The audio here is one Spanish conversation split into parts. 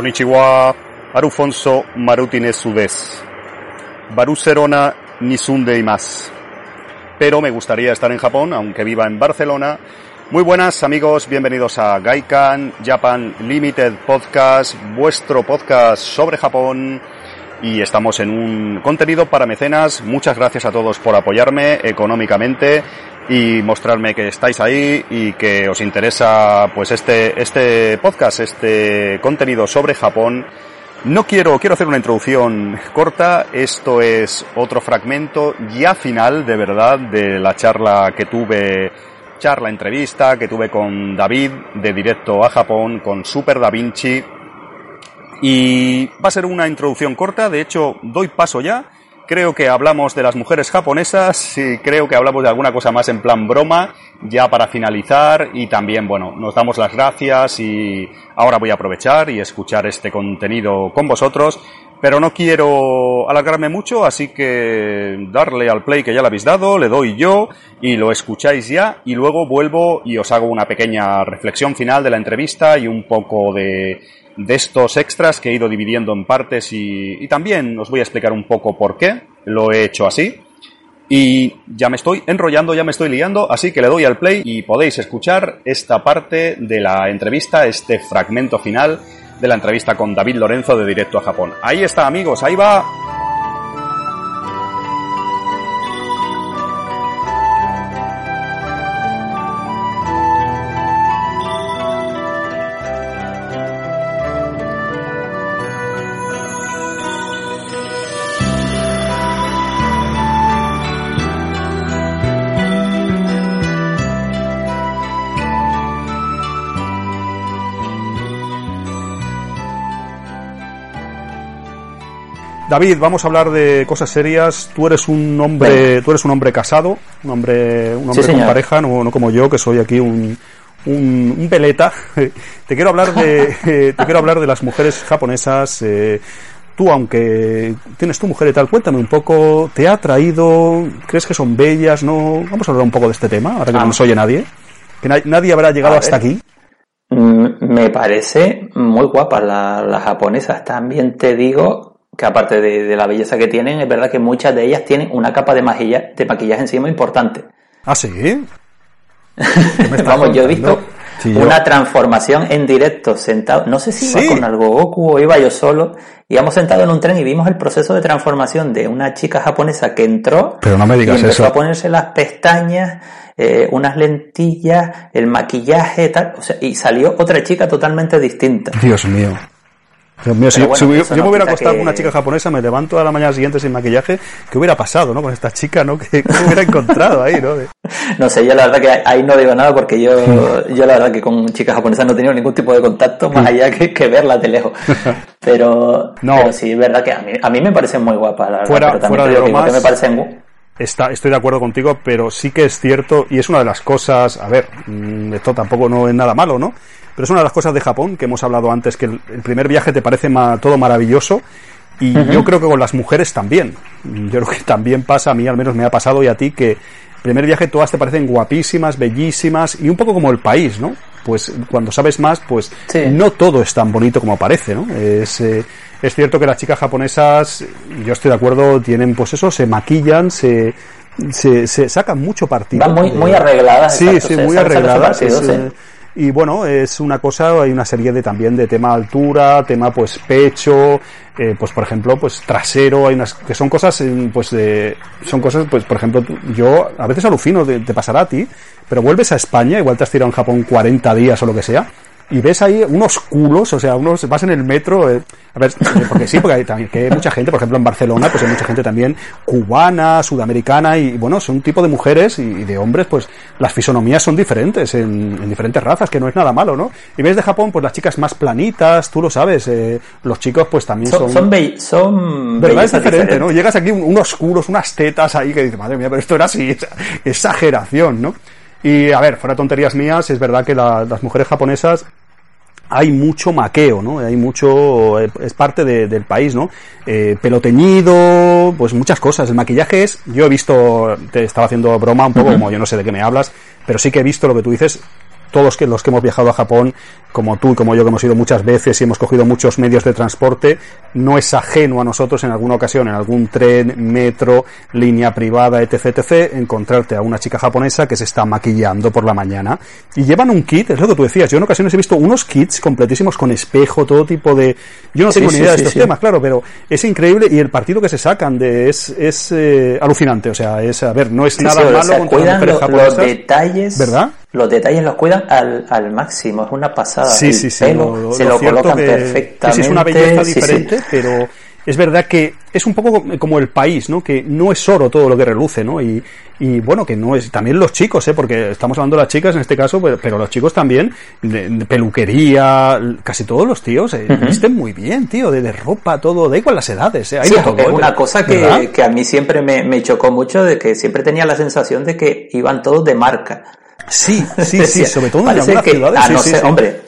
Konnichiwa, Arufonso Marutine Sudes. Baruserona Nisunde y más. Pero me gustaría estar en Japón, aunque viva en Barcelona. Muy buenas amigos, bienvenidos a Gaikan Japan Limited Podcast, vuestro podcast sobre Japón. Y estamos en un contenido para mecenas. Muchas gracias a todos por apoyarme económicamente y mostrarme que estáis ahí y que os interesa pues este, este podcast, este contenido sobre Japón. No quiero, quiero hacer una introducción corta. Esto es otro fragmento ya final, de verdad, de la charla que tuve, charla entrevista que tuve con David de directo a Japón, con Super Da Vinci. Y va a ser una introducción corta, de hecho, doy paso ya. Creo que hablamos de las mujeres japonesas y creo que hablamos de alguna cosa más en plan broma, ya para finalizar. Y también, bueno, nos damos las gracias y ahora voy a aprovechar y escuchar este contenido con vosotros. Pero no quiero alargarme mucho, así que darle al play que ya le habéis dado, le doy yo y lo escucháis ya y luego vuelvo y os hago una pequeña reflexión final de la entrevista y un poco de, de estos extras que he ido dividiendo en partes y, y, también os voy a explicar un poco por qué lo he hecho así. Y ya me estoy enrollando, ya me estoy liando, así que le doy al play y podéis escuchar esta parte de la entrevista, este fragmento final de la entrevista con David Lorenzo de Directo a Japón. Ahí está amigos, ahí va. David, vamos a hablar de cosas serias. Tú eres un hombre, tú eres un hombre casado, un hombre, un hombre sí, con pareja, no, no, como yo, que soy aquí un, un, un peleta. te quiero hablar de, te quiero hablar de las mujeres japonesas. Eh, tú, aunque tienes tu mujer y tal, cuéntame un poco. ¿Te ha atraído? ¿Crees que son bellas? No. Vamos a hablar un poco de este tema, ahora que ah. no nos oye nadie. Que na nadie habrá llegado hasta aquí. Me parece muy guapa la, las japonesas. También te digo que aparte de, de, la belleza que tienen, es verdad que muchas de ellas tienen una capa de, maquilla, de maquillaje encima importante. ¿Ah, sí? Vamos, yo he visto sí, una transformación en directo, sentado, no sé si iba ¿Sí? con algo Goku o iba yo solo, íbamos sentados en un tren y vimos el proceso de transformación de una chica japonesa que entró Pero no me digas y empezó eso. a ponerse las pestañas, eh, unas lentillas, el maquillaje, tal, o sea, y salió otra chica totalmente distinta. Dios mío. Dios mío, si, bueno, si yo, yo me hubiera acostado que... con una chica japonesa, me levanto a la mañana siguiente sin maquillaje, ¿qué hubiera pasado, no? Con esta chica, ¿no? ¿Qué, qué hubiera encontrado ahí, no? no sé, yo la verdad que ahí no digo nada porque yo, yo la verdad que con chicas japonesas no he tenido ningún tipo de contacto más allá que, que verlas de lejos. Pero, no. pero sí, es verdad que a mí, a mí me parecen muy guapas, la verdad. Fuera, pero fuera de que me parecen Está, estoy de acuerdo contigo, pero sí que es cierto, y es una de las cosas, a ver, mm, esto tampoco no es nada malo, ¿no? Pero es una de las cosas de Japón que hemos hablado antes, que el, el primer viaje te parece ma, todo maravilloso, y uh -huh. yo creo que con las mujeres también. Yo creo que también pasa, a mí al menos me ha pasado y a ti, que el primer viaje todas te parecen guapísimas, bellísimas, y un poco como el país, ¿no? Pues cuando sabes más, pues sí. no todo es tan bonito como parece, ¿no? Es... Eh, es cierto que las chicas japonesas, yo estoy de acuerdo, tienen pues eso, se maquillan, se, se, se sacan mucho partido. Van muy, muy arregladas. Sí, exacto, sí, muy arregladas. Partido, es, sí. Eh, y bueno, es una cosa, hay una serie de también de tema altura, tema pues pecho, eh, pues por ejemplo, pues trasero, hay unas que son cosas, pues de, son cosas, pues por ejemplo, yo a veces alucino, te, te pasará a ti, pero vuelves a España, igual te has tirado en Japón 40 días o lo que sea, y ves ahí unos culos, o sea, unos, vas en el metro, eh, a ver, eh, porque sí, porque hay, también, que hay mucha gente, por ejemplo en Barcelona, pues hay mucha gente también cubana, sudamericana, y bueno, son un tipo de mujeres y, de hombres, pues las fisonomías son diferentes en, diferentes razas, que no es nada malo, ¿no? Y ves de Japón, pues las chicas más planitas, tú lo sabes, eh, los chicos pues también son... Son, son, ¿Verdad? Es diferente, ¿no? Llegas aquí unos culos, unas tetas ahí que dices, madre mía, pero esto era así, exageración, ¿no? Y a ver, fuera tonterías mías, es verdad que las mujeres japonesas hay mucho maqueo, ¿no? Hay mucho, eh, es parte del país, ¿no? Eh, pelo teñido, pues muchas cosas. El maquillaje es, yo he visto, te estaba haciendo broma un poco, como yo no sé de qué me hablas, pero sí que he visto lo que tú dices, todos que, los que hemos viajado a Japón, como tú y como yo que hemos ido muchas veces y hemos cogido muchos medios de transporte, no es ajeno a nosotros en alguna ocasión, en algún tren, metro, línea privada, etc, etc, encontrarte a una chica japonesa que se está maquillando por la mañana y llevan un kit, es lo que tú decías, yo en ocasiones he visto unos kits completísimos con espejo, todo tipo de... Yo no tengo ni idea de estos temas, claro, pero es increíble y el partido que se sacan de es, es eh, alucinante, o sea, es, a ver, no es nada malo los detalles, ¿verdad? Los detalles los cuidan al, al máximo, es una pasada. Sí, sí, sí. se lo, colocan perfectamente. es una belleza diferente, pero es verdad que es un poco como el país, ¿no? Que no es oro todo lo que reluce, ¿no? Y, y bueno, que no es, también los chicos, ¿eh? Porque estamos hablando de las chicas en este caso, pero, los chicos también, de, peluquería, casi todos los tíos, eh, visten muy bien, tío, de, ropa, todo, da igual las edades, ¿eh? Hay todo, es una cosa que, que, a mí siempre me, me chocó mucho, de que siempre tenía la sensación de que iban todos de marca. Sí, sí, sí, sobre todo en las ciudades. no sé, hombre,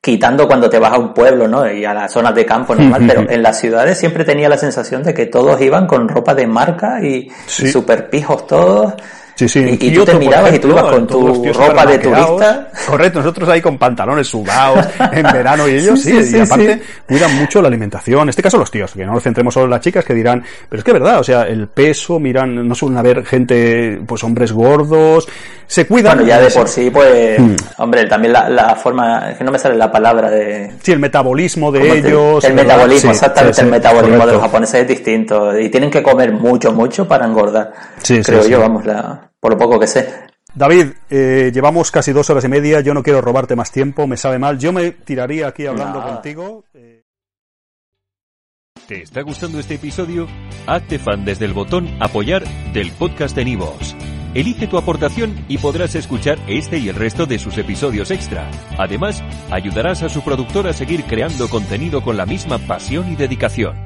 quitando cuando te vas a un pueblo, ¿no? Y a las zonas de campo normal, pero en las ciudades siempre tenía la sensación de que todos iban con ropa de marca y, y super pijos todos. Sí, sí. Y, tú te mirabas y tú ibas con tu ropa de turista. Correcto, nosotros ahí con pantalones sudados en verano y ellos sí, y aparte cuidan mucho la alimentación. En este caso los tíos, que no nos centremos solo en las chicas que dirán, pero es que es verdad, o sea, el peso, miran, no suelen haber gente, pues hombres gordos, se cuidan. Bueno, ya de por sí, pues, hmm. hombre, también la, la forma, es que no me sale la palabra de... Sí, el metabolismo de ellos. el metabolismo, exactamente, el metabolismo de los japoneses es distinto y tienen que comer mucho, mucho para engordar. Sí, creo yo, vamos, la por lo poco que sé. David, eh, llevamos casi dos horas y media, yo no quiero robarte más tiempo, me sabe mal, yo me tiraría aquí hablando contigo. Eh. ¿Te está gustando este episodio? Hazte fan desde el botón apoyar del podcast de Nivos. Elige tu aportación y podrás escuchar este y el resto de sus episodios extra. Además, ayudarás a su productor a seguir creando contenido con la misma pasión y dedicación.